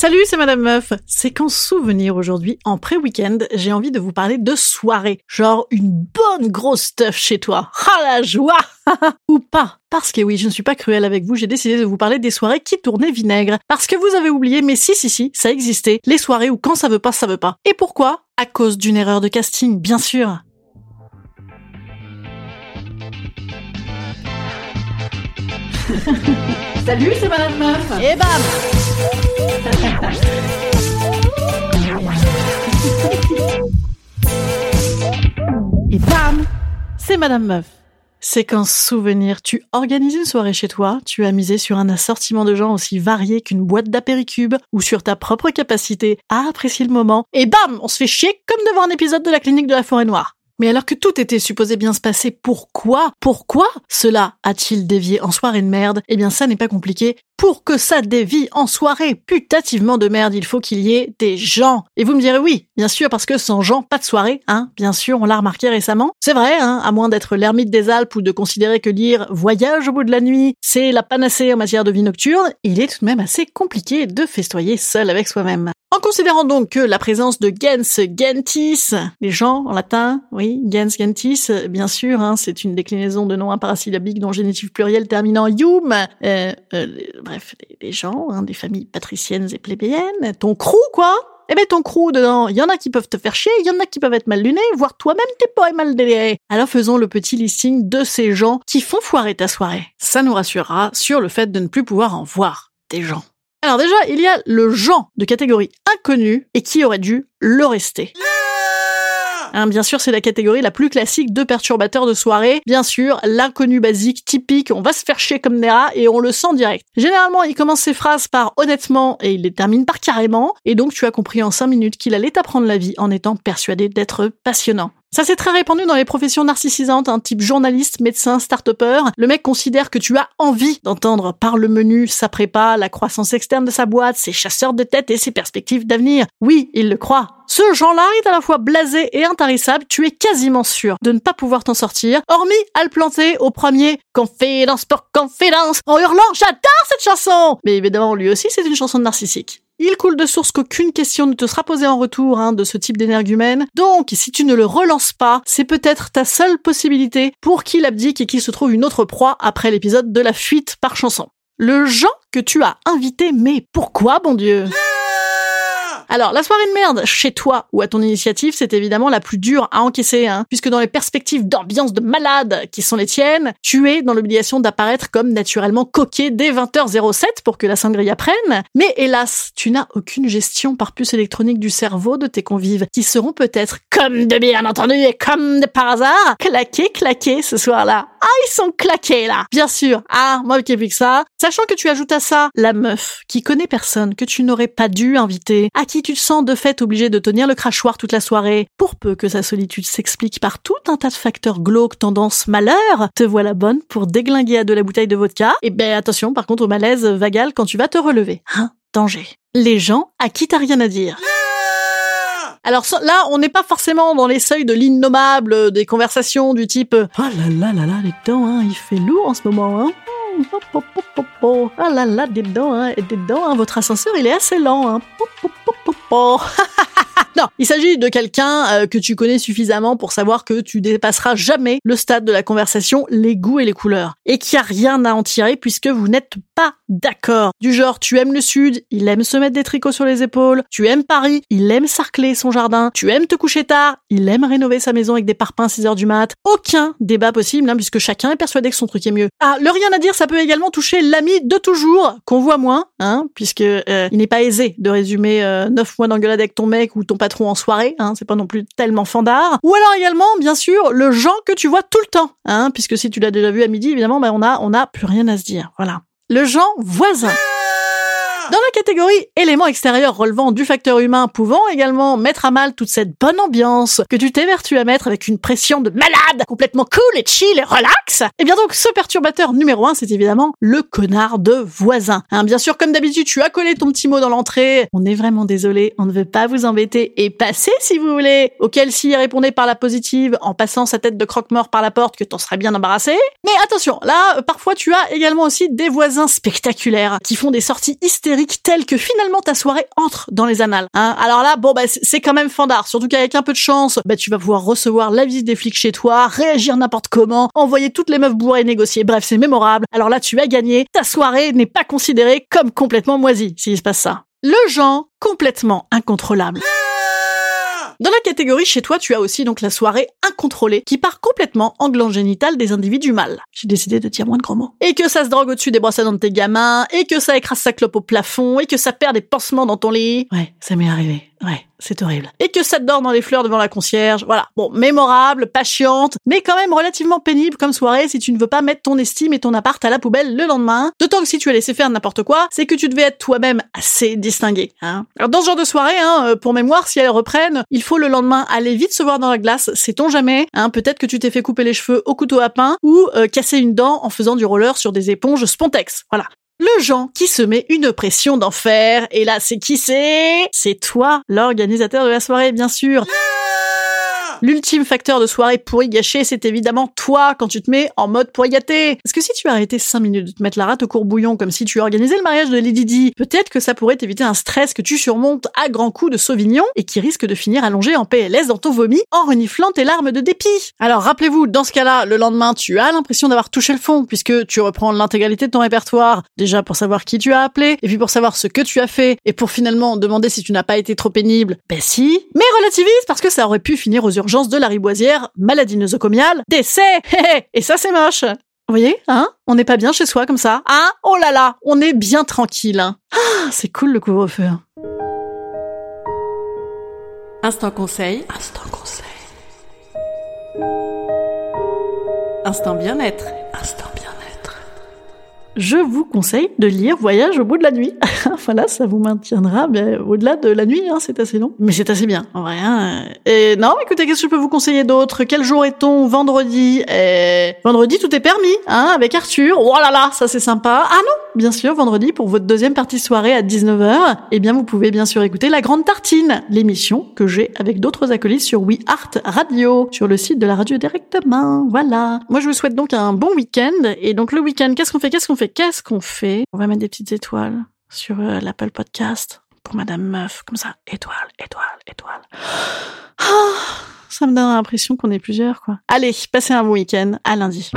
Salut, c'est Madame Meuf. C'est qu'en souvenir aujourd'hui, en pré-week-end, j'ai envie de vous parler de soirée. Genre une bonne grosse stuff chez toi. Ah la joie Ou pas. Parce que oui, je ne suis pas cruelle avec vous, j'ai décidé de vous parler des soirées qui tournaient vinaigre. Parce que vous avez oublié, mais si, si, si, ça existait. Les soirées où quand ça veut pas, ça veut pas. Et pourquoi? À cause d'une erreur de casting, bien sûr. Salut, c'est Madame Meuf. Et bam Et bam C'est Madame Meuf. Qu'en souvenir, tu organises une soirée chez toi, tu as misé sur un assortiment de gens aussi variés qu'une boîte d'apéricubes ou sur ta propre capacité à apprécier le moment, et bam On se fait chier comme devant un épisode de la clinique de la forêt noire. Mais alors que tout était supposé bien se passer, pourquoi Pourquoi cela a-t-il dévié en soirée de merde? Eh bien ça n'est pas compliqué. Pour que ça dévie en soirée putativement de merde, il faut qu'il y ait des gens. Et vous me direz oui, bien sûr, parce que sans gens, pas de soirée, hein Bien sûr, on l'a remarqué récemment. C'est vrai, hein À moins d'être l'ermite des Alpes ou de considérer que lire Voyage au bout de la nuit, c'est la panacée en matière de vie nocturne, il est tout de même assez compliqué de festoyer seul avec soi-même. En considérant donc que la présence de gens gentis, les gens en latin, oui, gens gentis, bien sûr, hein, c'est une déclinaison de nom imparasyllabique dont génitif pluriel terminant ium, euh, euh, bref, des, gens, hein, des familles patriciennes et plébéiennes, ton crew quoi eh ben ton crew dedans, il y en a qui peuvent te faire chier, il y en a qui peuvent être mal lunés, voire toi-même t'es pas mal déliré. Alors faisons le petit listing de ces gens qui font foirer ta soirée. Ça nous rassurera sur le fait de ne plus pouvoir en voir des gens. Alors déjà, il y a le genre de catégorie inconnue et qui aurait dû le rester. Hein, bien sûr, c'est la catégorie la plus classique de perturbateurs de soirée. Bien sûr, l'inconnu basique, typique, on va se faire chier comme des rats et on le sent direct. Généralement, il commence ses phrases par honnêtement et il les termine par carrément. Et donc, tu as compris en 5 minutes qu'il allait t'apprendre la vie en étant persuadé d'être passionnant. Ça c'est très répandu dans les professions narcissisantes, un type journaliste, médecin, start-upper. Le mec considère que tu as envie d'entendre par le menu sa prépa, la croissance externe de sa boîte, ses chasseurs de tête et ses perspectives d'avenir. Oui, il le croit. Ce genre-là est à la fois blasé et intarissable, tu es quasiment sûr de ne pas pouvoir t'en sortir, hormis à le planter au premier Confidence pour confidence en hurlant J'adore cette chanson Mais évidemment, lui aussi, c'est une chanson narcissique. Il coule de source qu'aucune question ne te sera posée en retour hein, de ce type d'énergumène. Donc, si tu ne le relances pas, c'est peut-être ta seule possibilité pour qu'il abdique et qu'il se trouve une autre proie après l'épisode de la fuite par chanson. Le Jean que tu as invité, mais pourquoi, bon Dieu? Alors, la soirée de merde chez toi ou à ton initiative, c'est évidemment la plus dure à encaisser, hein, puisque dans les perspectives d'ambiance de malade qui sont les tiennes, tu es dans l'obligation d'apparaître comme naturellement coquet dès 20h07 pour que la sangria prenne. Mais hélas, tu n'as aucune gestion par puce électronique du cerveau de tes convives, qui seront peut-être, comme de bien entendu et comme de par hasard, claqués, claqués ce soir-là. Ah, ils sont claqués là Bien sûr, ah, moi qui que ça, sachant que tu ajoutes à ça la meuf qui connaît personne que tu n'aurais pas dû inviter, à qui tu te sens de fait obligé de tenir le crachoir toute la soirée, pour peu que sa solitude s'explique par tout un tas de facteurs glauques, tendance, malheur, te voilà bonne pour déglinguer à de la bouteille de vodka. Et ben attention par contre au malaise vagal quand tu vas te relever. Hein, danger. Les gens à qui t'as rien à dire. Alors là, on n'est pas forcément dans les seuils de l'innommable, euh, des conversations du type euh, Oh là là là là, les dents, hein, il fait lourd en ce moment, hein. Ah là là, des dents, hein, des dents, hein, votre ascenseur, il est assez lent, hein. Non, il s'agit de quelqu'un euh, que tu connais suffisamment pour savoir que tu dépasseras jamais le stade de la conversation, les goûts et les couleurs. Et qu'il n'y a rien à en tirer puisque vous n'êtes pas d'accord. Du genre, tu aimes le sud, il aime se mettre des tricots sur les épaules, tu aimes Paris, il aime sarcler son jardin, tu aimes te coucher tard, il aime rénover sa maison avec des parpaings à 6 heures du mat. Aucun débat possible, hein, puisque chacun est persuadé que son truc est mieux. Ah, le rien à dire, ça peut également toucher l'ami de toujours, qu'on voit moins, hein, puisque euh, il n'est pas aisé de résumer euh, 9 mois d'engueulade avec ton mec ou ton patron en soirée, hein, c'est pas non plus tellement fandard. Ou alors également, bien sûr, le genre que tu vois tout le temps, hein, puisque si tu l'as déjà vu à midi, évidemment, ben on a, on a plus rien à se dire. Voilà. le genre voisin. Dans la catégorie éléments extérieurs relevant du facteur humain pouvant également mettre à mal toute cette bonne ambiance que tu t'évertues à mettre avec une pression de malade, complètement cool et chill et relax, et eh bien donc ce perturbateur numéro un, c'est évidemment le connard de voisin. Hein, bien sûr, comme d'habitude, tu as collé ton petit mot dans l'entrée. On est vraiment désolé, on ne veut pas vous embêter et passer si vous voulez. Auquel s'il répondait par la positive en passant sa tête de croque-mort par la porte que t'en serais bien embarrassé. Mais attention, là, parfois tu as également aussi des voisins spectaculaires qui font des sorties hystériques telle que finalement ta soirée entre dans les annales. Hein. Alors là, bon, bah, c'est quand même fandard. Surtout qu'avec un peu de chance, bah, tu vas pouvoir recevoir la visite des flics chez toi, réagir n'importe comment, envoyer toutes les meufs bourrées négocier. Bref, c'est mémorable. Alors là, tu as gagné. Ta soirée n'est pas considérée comme complètement moisie, s'il se passe ça. Le genre complètement incontrôlable. Dans la catégorie chez toi, tu as aussi donc la soirée incontrôlée qui part complètement en gland génital des individus mâles. J'ai décidé de dire moins de gros mots. Et que ça se drogue au-dessus des dents de tes gamins, et que ça écrase sa clope au plafond, et que ça perd des pansements dans ton lit. Ouais, ça m'est arrivé. Ouais, c'est horrible. Et que ça dort dans les fleurs devant la concierge. Voilà. Bon, mémorable, patiente, mais quand même relativement pénible comme soirée si tu ne veux pas mettre ton estime et ton appart à la poubelle le lendemain. D'autant que si tu as laissé faire n'importe quoi, c'est que tu devais être toi-même assez distingué. Hein. Alors dans ce genre de soirée, hein, euh, pour mémoire, si elles reprennent, il faut le lendemain aller vite se voir dans la glace, sait-on jamais. Hein. Peut-être que tu t'es fait couper les cheveux au couteau à pain ou euh, casser une dent en faisant du roller sur des éponges Spontex. Voilà le Jean qui se met une pression d'enfer. Et là, c'est qui c'est? C'est toi, l'organisateur de la soirée, bien sûr. L'ultime facteur de soirée pourri gâché, c'est évidemment toi quand tu te mets en mode pourri gâté. Parce que si tu arrêtais 5 minutes de te mettre la rate au courbouillon comme si tu organisais le mariage de Lady Di, peut-être que ça pourrait t'éviter un stress que tu surmontes à grands coups de sauvignon et qui risque de finir allongé en PLS dans ton vomi en reniflant tes larmes de dépit? Alors rappelez-vous, dans ce cas-là, le lendemain, tu as l'impression d'avoir touché le fond puisque tu reprends l'intégralité de ton répertoire, déjà pour savoir qui tu as appelé et puis pour savoir ce que tu as fait et pour finalement demander si tu n'as pas été trop pénible. Ben si, mais relativise parce que ça aurait pu finir aux urgences de la riboisière, maladie nosocomiale, décès Et ça, c'est moche vous voyez, hein On n'est pas bien chez soi comme ça. Hein Oh là là, on est bien tranquille. Hein ah, c'est cool le couvre-feu. Instant conseil. Instant conseil. Instant bien-être. Instant je vous conseille de lire Voyage au bout de la nuit. voilà, ça vous maintiendra ben, au-delà de la nuit, hein, c'est assez long. Mais c'est assez bien, en vrai. Hein. Et non, écoutez, qu'est-ce que je peux vous conseiller d'autre? Quel jour est-on Vendredi? Vendredi, tout est permis, hein, avec Arthur. Oh là là, ça c'est sympa. Ah non, bien sûr, vendredi, pour votre deuxième partie soirée à 19h, eh bien, vous pouvez bien sûr écouter La Grande Tartine, l'émission que j'ai avec d'autres acolytes sur We Art Radio, sur le site de la radio directement. Voilà. Moi, je vous souhaite donc un bon week-end. Et donc, le week-end, qu'est-ce qu'on fait? Qu'est-ce qu'on fait? Qu'est-ce qu'on fait? On va mettre des petites étoiles sur euh, l'Apple Podcast pour Madame Meuf, comme ça, étoile, étoile, étoile. Ah, ça me donne l'impression qu'on est plusieurs, quoi. Allez, passez un bon week-end, à lundi.